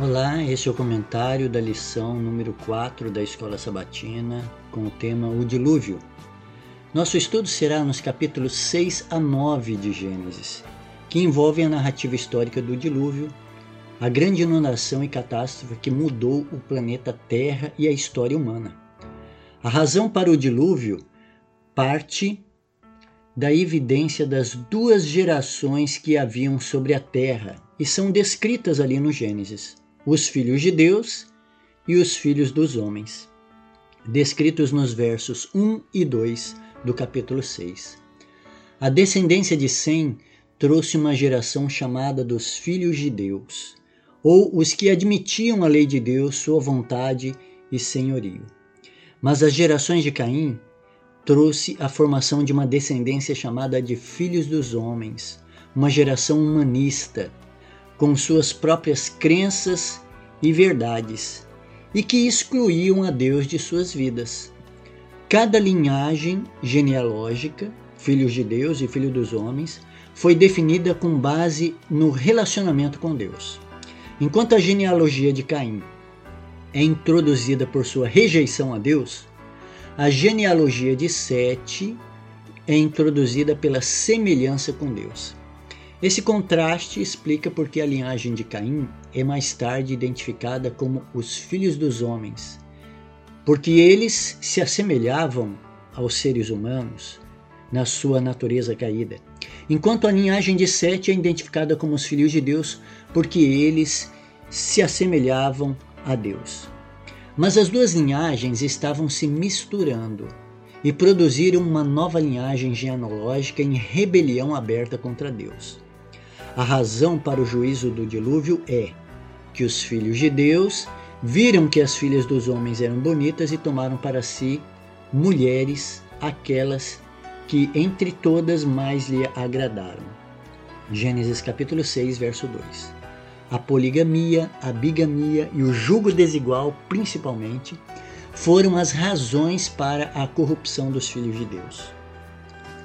Olá, este é o comentário da lição número 4 da Escola Sabatina com o tema O Dilúvio. Nosso estudo será nos capítulos 6 a 9 de Gênesis, que envolvem a narrativa histórica do dilúvio, a grande inundação e catástrofe que mudou o planeta Terra e a história humana. A razão para o dilúvio parte da evidência das duas gerações que haviam sobre a Terra e são descritas ali no Gênesis os filhos de Deus e os filhos dos homens, descritos nos versos 1 e 2 do capítulo 6. A descendência de Sem trouxe uma geração chamada dos filhos de Deus, ou os que admitiam a lei de Deus, sua vontade e senhorio. Mas as gerações de Caim trouxe a formação de uma descendência chamada de filhos dos homens, uma geração humanista, com suas próprias crenças e verdades, e que excluíam a Deus de suas vidas. Cada linhagem genealógica, filhos de Deus e filho dos homens, foi definida com base no relacionamento com Deus. Enquanto a genealogia de Caim é introduzida por sua rejeição a Deus, a genealogia de Sete é introduzida pela semelhança com Deus. Esse contraste explica por que a linhagem de Caim é mais tarde identificada como os filhos dos homens, porque eles se assemelhavam aos seres humanos na sua natureza caída, enquanto a linhagem de Sete é identificada como os filhos de Deus, porque eles se assemelhavam a Deus. Mas as duas linhagens estavam se misturando e produziram uma nova linhagem genealógica em rebelião aberta contra Deus. A razão para o juízo do dilúvio é que os filhos de Deus viram que as filhas dos homens eram bonitas e tomaram para si mulheres, aquelas que entre todas mais lhe agradaram. Gênesis capítulo 6, verso 2. A poligamia, a bigamia e o julgo desigual, principalmente, foram as razões para a corrupção dos filhos de Deus,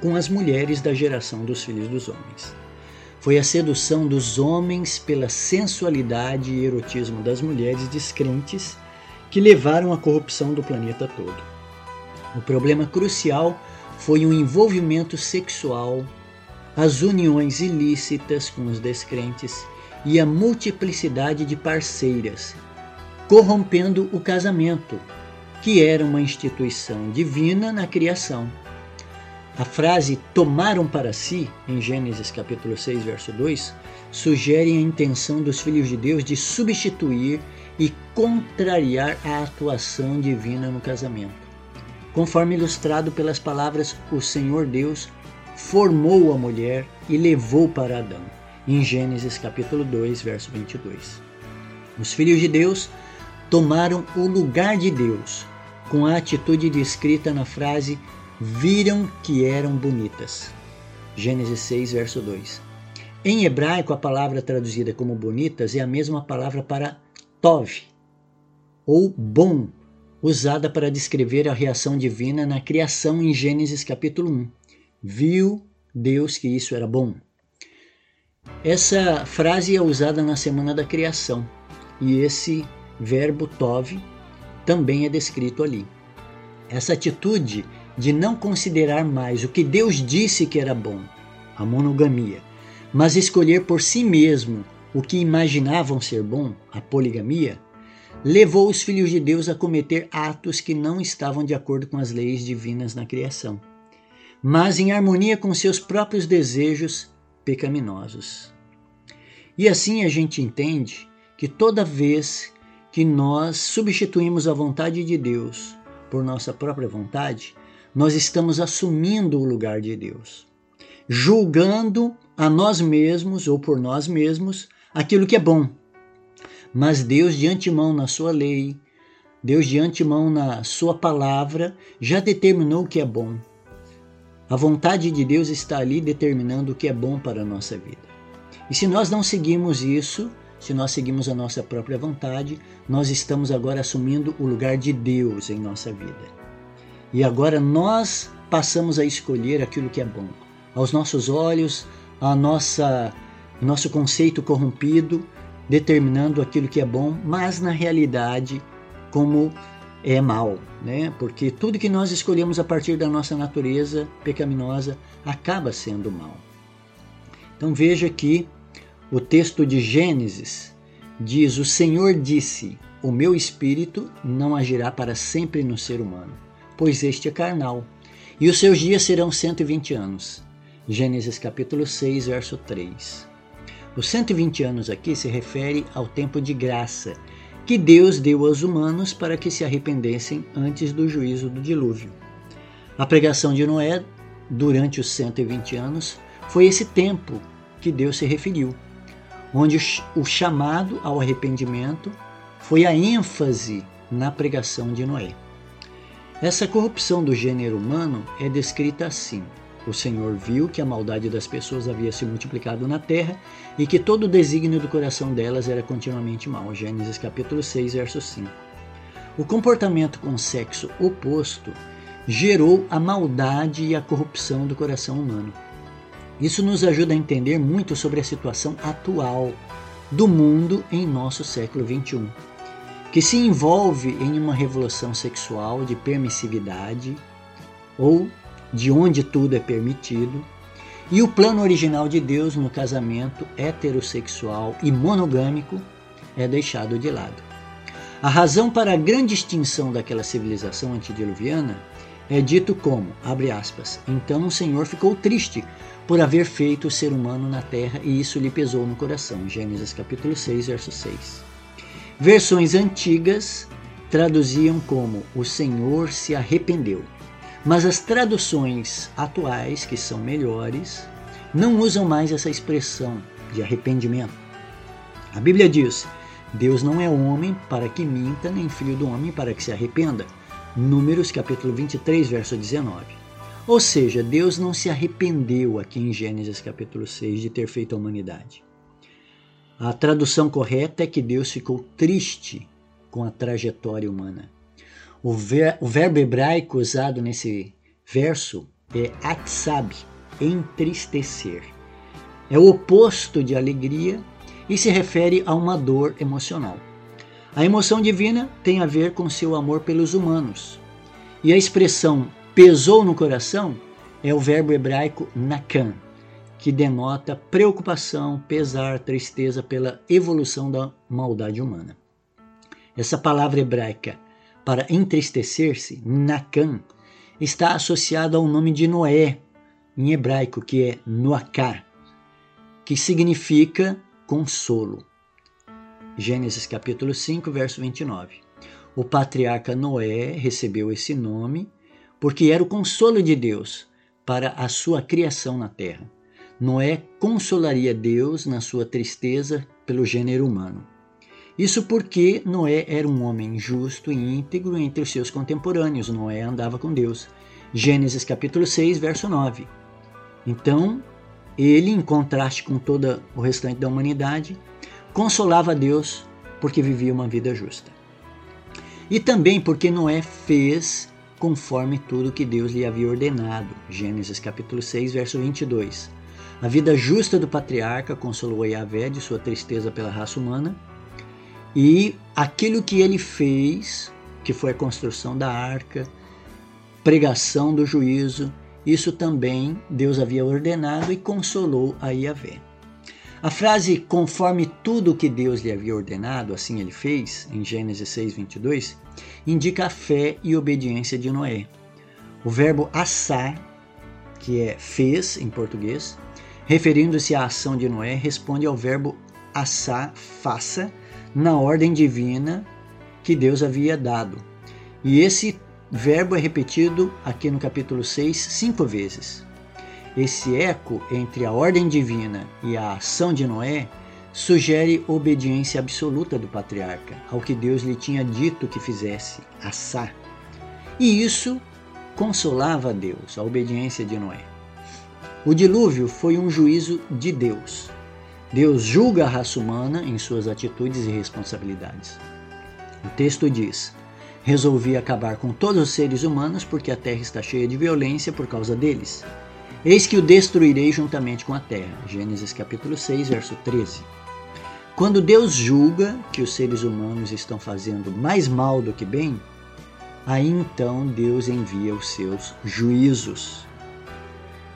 com as mulheres da geração dos filhos dos homens. Foi a sedução dos homens pela sensualidade e erotismo das mulheres descrentes que levaram à corrupção do planeta todo. O problema crucial foi o envolvimento sexual, as uniões ilícitas com os descrentes e a multiplicidade de parceiras, corrompendo o casamento, que era uma instituição divina na criação. A frase tomaram para si, em Gênesis capítulo 6, verso 2, sugere a intenção dos filhos de Deus de substituir e contrariar a atuação divina no casamento. Conforme ilustrado pelas palavras o Senhor Deus formou a mulher e levou para Adão, em Gênesis capítulo 2, verso 22. Os filhos de Deus tomaram o lugar de Deus, com a atitude descrita na frase viram que eram bonitas. Gênesis 6, verso 2. Em hebraico, a palavra traduzida como bonitas é a mesma palavra para tov, ou bom, usada para descrever a reação divina na criação em Gênesis capítulo 1. Viu Deus que isso era bom. Essa frase é usada na semana da criação e esse verbo tov também é descrito ali. Essa atitude de não considerar mais o que Deus disse que era bom, a monogamia, mas escolher por si mesmo o que imaginavam ser bom, a poligamia, levou os filhos de Deus a cometer atos que não estavam de acordo com as leis divinas na criação, mas em harmonia com seus próprios desejos pecaminosos. E assim a gente entende que toda vez que nós substituímos a vontade de Deus por nossa própria vontade, nós estamos assumindo o lugar de Deus, julgando a nós mesmos ou por nós mesmos aquilo que é bom. Mas Deus, de antemão, na sua lei, Deus, de antemão, na sua palavra, já determinou o que é bom. A vontade de Deus está ali determinando o que é bom para a nossa vida. E se nós não seguimos isso, se nós seguimos a nossa própria vontade, nós estamos agora assumindo o lugar de Deus em nossa vida. E agora nós passamos a escolher aquilo que é bom. Aos nossos olhos, a nossa nosso conceito corrompido, determinando aquilo que é bom, mas na realidade como é mal, né? Porque tudo que nós escolhemos a partir da nossa natureza pecaminosa acaba sendo mal. Então veja que o texto de Gênesis diz: O Senhor disse: O meu espírito não agirá para sempre no ser humano, pois este é carnal, e os seus dias serão 120 anos. Gênesis capítulo 6, verso 3. Os 120 anos aqui se refere ao tempo de graça que Deus deu aos humanos para que se arrependessem antes do juízo do dilúvio. A pregação de Noé durante os 120 anos foi esse tempo que Deus se referiu, onde o chamado ao arrependimento foi a ênfase na pregação de Noé. Essa corrupção do gênero humano é descrita assim: o Senhor viu que a maldade das pessoas havia se multiplicado na terra e que todo o desígnio do coração delas era continuamente mau. Gênesis capítulo 6, verso 5. O comportamento com sexo oposto gerou a maldade e a corrupção do coração humano. Isso nos ajuda a entender muito sobre a situação atual do mundo em nosso século 21, que se envolve em uma revolução sexual de permissividade ou de onde tudo é permitido, e o plano original de Deus no casamento heterossexual e monogâmico é deixado de lado. A razão para a grande extinção daquela civilização antediluviana é dito como, abre aspas, então o Senhor ficou triste por haver feito o ser humano na terra e isso lhe pesou no coração. Gênesis capítulo 6, verso 6. Versões antigas traduziam como o Senhor se arrependeu. Mas as traduções atuais, que são melhores, não usam mais essa expressão de arrependimento. A Bíblia diz: Deus não é homem para que minta, nem filho do homem para que se arrependa. Números capítulo 23, verso 19. Ou seja, Deus não se arrependeu aqui em Gênesis capítulo 6 de ter feito a humanidade. A tradução correta é que Deus ficou triste com a trajetória humana. O, ver, o verbo hebraico usado nesse verso é atsab, entristecer. É o oposto de alegria e se refere a uma dor emocional. A emoção divina tem a ver com seu amor pelos humanos. E a expressão pesou no coração é o verbo hebraico nakan, que denota preocupação, pesar, tristeza pela evolução da maldade humana. Essa palavra hebraica para entristecer-se, Nakan, está associado ao nome de Noé, em hebraico, que é Noaká, que significa consolo. Gênesis capítulo 5, verso 29. O patriarca Noé recebeu esse nome porque era o consolo de Deus para a sua criação na terra. Noé consolaria Deus na sua tristeza pelo gênero humano. Isso porque Noé era um homem justo e íntegro entre os seus contemporâneos. Noé andava com Deus. Gênesis capítulo 6, verso 9. Então, ele, em contraste com todo o restante da humanidade, consolava Deus porque vivia uma vida justa. E também porque Noé fez conforme tudo que Deus lhe havia ordenado. Gênesis capítulo 6, verso 22. A vida justa do patriarca consolou Yahvé de sua tristeza pela raça humana e aquilo que ele fez, que foi a construção da arca, pregação do juízo, isso também Deus havia ordenado e consolou a Yahvé. A frase conforme tudo que Deus lhe havia ordenado, assim ele fez, em Gênesis 6, 22, indica a fé e obediência de Noé. O verbo assar, que é fez em português, referindo-se à ação de Noé, responde ao verbo assar, faça, na ordem divina que Deus havia dado. E esse verbo é repetido aqui no capítulo 6 cinco vezes. Esse eco entre a ordem divina e a ação de Noé sugere obediência absoluta do patriarca ao que Deus lhe tinha dito que fizesse, assar. E isso consolava a Deus, a obediência de Noé. O dilúvio foi um juízo de Deus, Deus julga a raça humana em suas atitudes e responsabilidades. O texto diz: Resolvi acabar com todos os seres humanos porque a terra está cheia de violência por causa deles. Eis que o destruirei juntamente com a terra. Gênesis capítulo 6, verso 13. Quando Deus julga que os seres humanos estão fazendo mais mal do que bem, aí então Deus envia os seus juízos.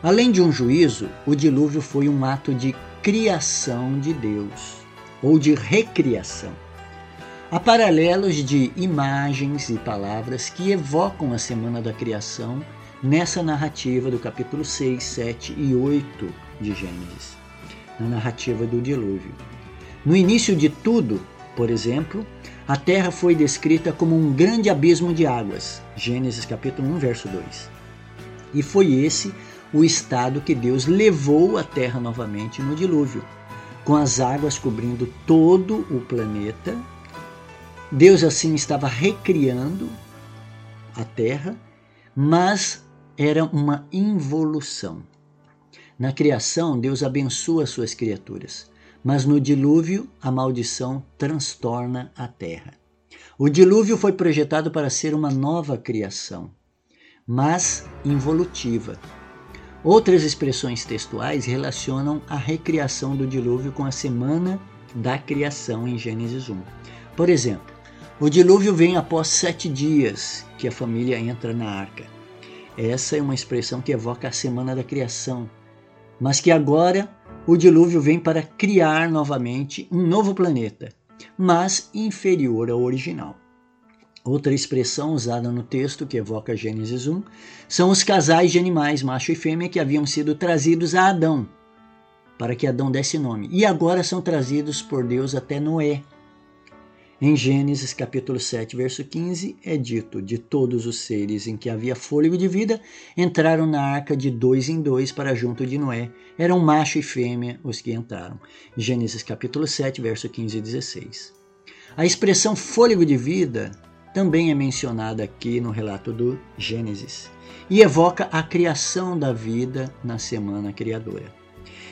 Além de um juízo, o dilúvio foi um ato de criação de Deus, ou de recriação. Há paralelos de imagens e palavras que evocam a semana da criação nessa narrativa do capítulo 6, 7 e 8 de Gênesis, na narrativa do dilúvio. No início de tudo, por exemplo, a terra foi descrita como um grande abismo de águas, Gênesis capítulo 1, verso 2. E foi esse o estado que Deus levou a terra novamente no dilúvio, com as águas cobrindo todo o planeta Deus assim estava recriando a terra, mas era uma involução. Na criação, Deus abençoa suas criaturas, mas no dilúvio, a maldição transtorna a terra. O dilúvio foi projetado para ser uma nova criação, mas involutiva. Outras expressões textuais relacionam a recriação do dilúvio com a semana da criação em Gênesis 1. Por exemplo, o dilúvio vem após sete dias que a família entra na arca. Essa é uma expressão que evoca a semana da criação, mas que agora o dilúvio vem para criar novamente um novo planeta, mas inferior ao original. Outra expressão usada no texto que evoca Gênesis 1 são os casais de animais, macho e fêmea, que haviam sido trazidos a Adão, para que Adão desse nome, e agora são trazidos por Deus até Noé, em Gênesis capítulo 7, verso 15, é dito: De todos os seres em que havia fôlego de vida, entraram na arca de dois em dois para junto de Noé. Eram macho e fêmea os que entraram. Gênesis capítulo 7, verso 15 e 16. A expressão fôlego de vida também é mencionada aqui no relato do Gênesis e evoca a criação da vida na semana criadora.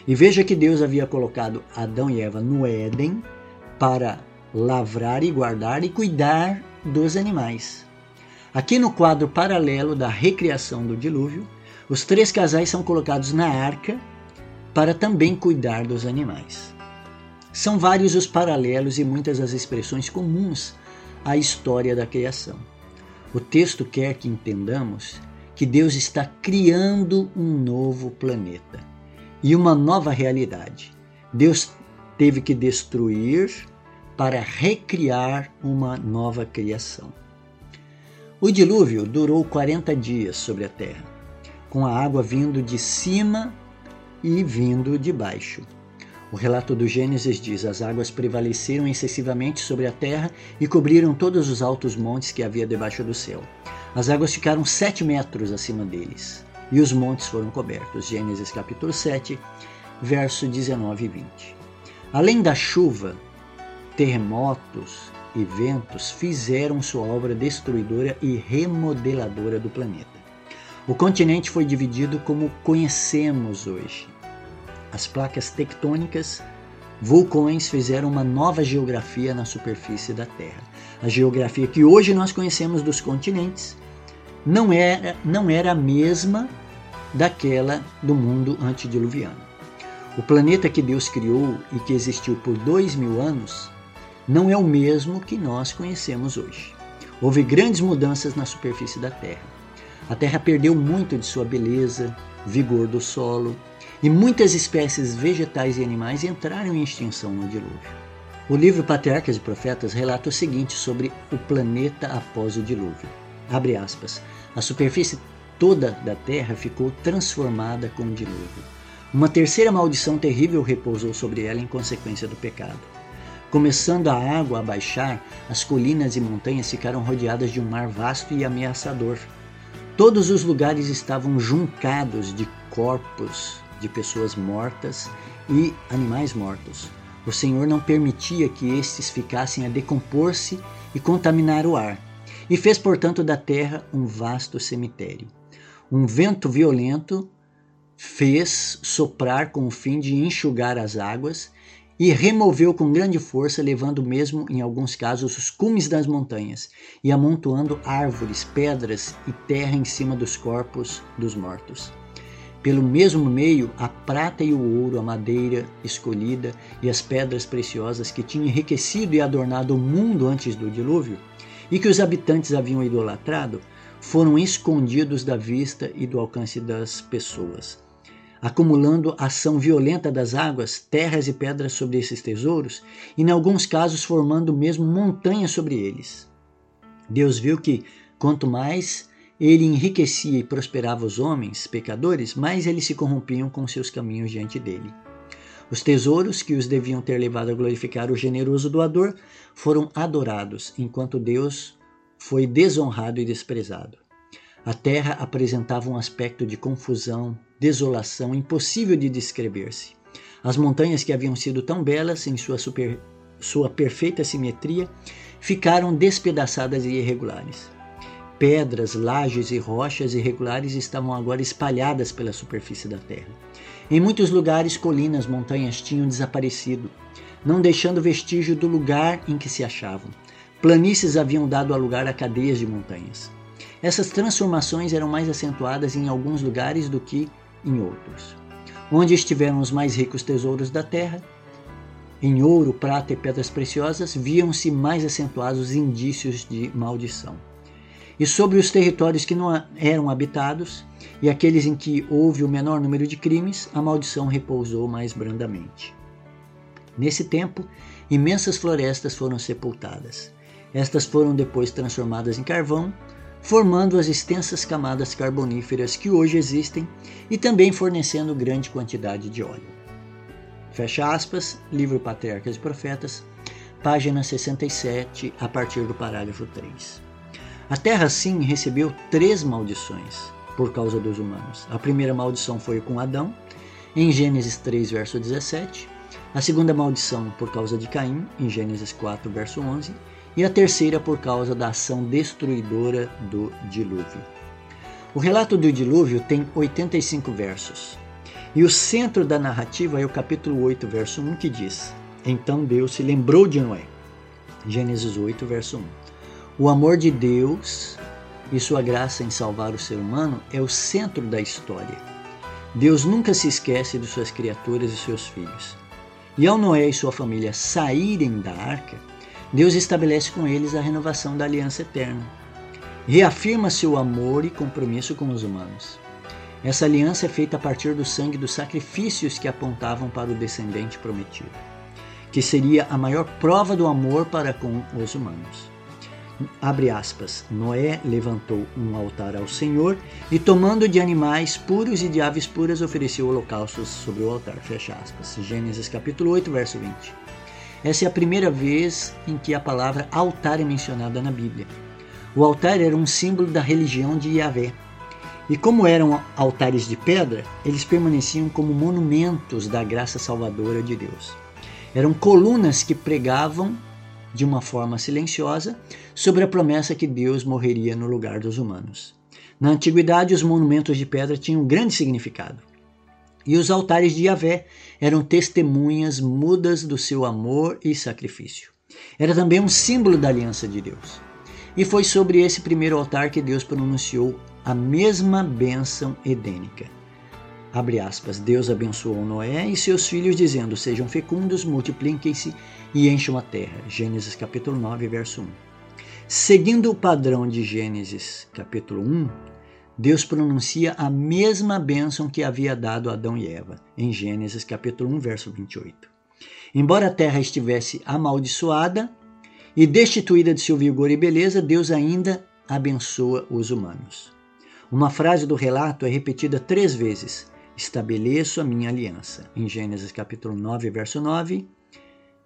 E veja que Deus havia colocado Adão e Eva no Éden para lavrar e guardar e cuidar dos animais. Aqui no quadro paralelo da recriação do dilúvio, os três casais são colocados na arca para também cuidar dos animais. São vários os paralelos e muitas as expressões comuns à história da criação. O texto quer que entendamos que Deus está criando um novo planeta e uma nova realidade. Deus teve que destruir para recriar uma nova criação. O dilúvio durou 40 dias sobre a terra, com a água vindo de cima e vindo de baixo. O relato do Gênesis diz: As águas prevaleceram excessivamente sobre a terra e cobriram todos os altos montes que havia debaixo do céu. As águas ficaram sete metros acima deles, e os montes foram cobertos. Gênesis capítulo 7, verso 19 e 20. Além da chuva, terremotos e ventos fizeram sua obra destruidora e remodeladora do planeta. O continente foi dividido como conhecemos hoje. As placas tectônicas, vulcões fizeram uma nova geografia na superfície da Terra. A geografia que hoje nós conhecemos dos continentes não era, não era a mesma daquela do mundo antediluviano. O planeta que Deus criou e que existiu por dois mil anos não é o mesmo que nós conhecemos hoje. Houve grandes mudanças na superfície da Terra. A Terra perdeu muito de sua beleza, vigor do solo, e muitas espécies vegetais e animais entraram em extinção no dilúvio. O livro Patriarcas e Profetas relata o seguinte sobre o planeta após o dilúvio. Abre aspas. A superfície toda da terra ficou transformada com o dilúvio. Uma terceira maldição terrível repousou sobre ela em consequência do pecado. Começando a água a baixar, as colinas e montanhas ficaram rodeadas de um mar vasto e ameaçador. Todos os lugares estavam juncados de corpos de pessoas mortas e animais mortos. O Senhor não permitia que estes ficassem a decompor-se e contaminar o ar, e fez, portanto, da terra um vasto cemitério. Um vento violento fez soprar com o fim de enxugar as águas e removeu com grande força, levando mesmo, em alguns casos, os cumes das montanhas e amontoando árvores, pedras e terra em cima dos corpos dos mortos. Pelo mesmo meio a prata e o ouro, a madeira escolhida e as pedras preciosas que tinham enriquecido e adornado o mundo antes do dilúvio, e que os habitantes haviam idolatrado, foram escondidos da vista e do alcance das pessoas. Acumulando ação violenta das águas, terras e pedras sobre esses tesouros, e em alguns casos formando mesmo montanhas sobre eles. Deus viu que, quanto mais ele enriquecia e prosperava os homens, pecadores, mais eles se corrompiam com seus caminhos diante dele. Os tesouros que os deviam ter levado a glorificar o generoso doador foram adorados, enquanto Deus foi desonrado e desprezado. A terra apresentava um aspecto de confusão, desolação impossível de descrever-se. As montanhas que haviam sido tão belas em sua, super, sua perfeita simetria ficaram despedaçadas e irregulares. Pedras, lajes e rochas irregulares estavam agora espalhadas pela superfície da terra. Em muitos lugares, colinas, montanhas tinham desaparecido, não deixando vestígio do lugar em que se achavam. Planícies haviam dado lugar a cadeias de montanhas. Essas transformações eram mais acentuadas em alguns lugares do que em outros. Onde estiveram os mais ricos tesouros da terra, em ouro, prata e pedras preciosas, viam-se mais acentuados os indícios de maldição. E sobre os territórios que não eram habitados e aqueles em que houve o menor número de crimes, a maldição repousou mais brandamente. Nesse tempo, imensas florestas foram sepultadas. Estas foram depois transformadas em carvão, formando as extensas camadas carboníferas que hoje existem e também fornecendo grande quantidade de óleo. Fecha aspas, livro Patriarcas e Profetas, página 67, a partir do parágrafo 3. A terra, sim, recebeu três maldições por causa dos humanos. A primeira maldição foi com Adão, em Gênesis 3, verso 17. A segunda maldição por causa de Caim, em Gênesis 4, verso 11 e a terceira por causa da ação destruidora do dilúvio. O relato do dilúvio tem 85 versos. E o centro da narrativa é o capítulo 8, verso 1, que diz: Então Deus se lembrou de Noé. Gênesis 8, verso 1. O amor de Deus e sua graça em salvar o ser humano é o centro da história. Deus nunca se esquece de suas criaturas e seus filhos. E ao Noé e sua família saírem da arca, Deus estabelece com eles a renovação da aliança eterna. Reafirma seu amor e compromisso com os humanos. Essa aliança é feita a partir do sangue dos sacrifícios que apontavam para o descendente prometido, que seria a maior prova do amor para com os humanos. Abre aspas. Noé levantou um altar ao Senhor e, tomando de animais puros e de aves puras, ofereceu holocaustos sobre o altar. Fecha aspas. Gênesis capítulo 8, verso 20. Essa é a primeira vez em que a palavra altar é mencionada na Bíblia. O altar era um símbolo da religião de Yahvé. E como eram altares de pedra, eles permaneciam como monumentos da graça salvadora de Deus. Eram colunas que pregavam de uma forma silenciosa sobre a promessa que Deus morreria no lugar dos humanos. Na antiguidade, os monumentos de pedra tinham grande significado. E os altares de Yahvé eram testemunhas mudas do seu amor e sacrifício. Era também um símbolo da aliança de Deus. E foi sobre esse primeiro altar que Deus pronunciou a mesma bênção edênica. Abre aspas, Deus abençoou Noé e seus filhos, dizendo: Sejam fecundos, multipliquem-se e encham a terra. Gênesis capítulo 9, verso 1. Seguindo o padrão de Gênesis capítulo 1, Deus pronuncia a mesma bênção que havia dado a Adão e Eva, em Gênesis capítulo 1, verso 28. Embora a terra estivesse amaldiçoada e destituída de seu vigor e beleza, Deus ainda abençoa os humanos. Uma frase do relato é repetida três vezes: Estabeleço a minha aliança, em Gênesis capítulo 9, verso 9,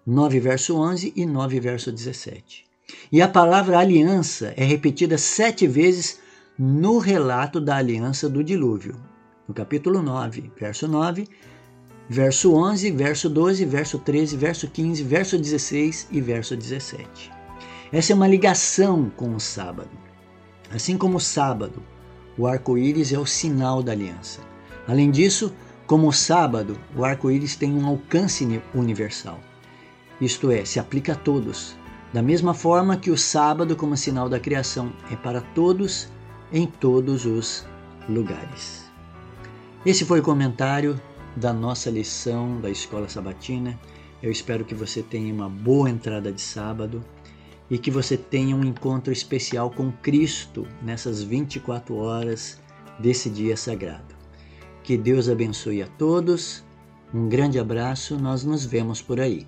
9, verso 11 e 9, verso 17. E a palavra aliança é repetida sete vezes no relato da aliança do dilúvio. No capítulo 9, verso 9, verso 11, verso 12, verso 13, verso 15, verso 16 e verso 17. Essa é uma ligação com o sábado. Assim como o sábado, o arco-íris é o sinal da aliança. Além disso, como o sábado, o arco-íris tem um alcance universal, isto é, se aplica a todos, da mesma forma que o sábado, como sinal da criação, é para todos, em todos os lugares. Esse foi o comentário da nossa lição da Escola Sabatina. Eu espero que você tenha uma boa entrada de sábado e que você tenha um encontro especial com Cristo nessas 24 horas desse dia sagrado. Que Deus abençoe a todos. Um grande abraço, nós nos vemos por aí.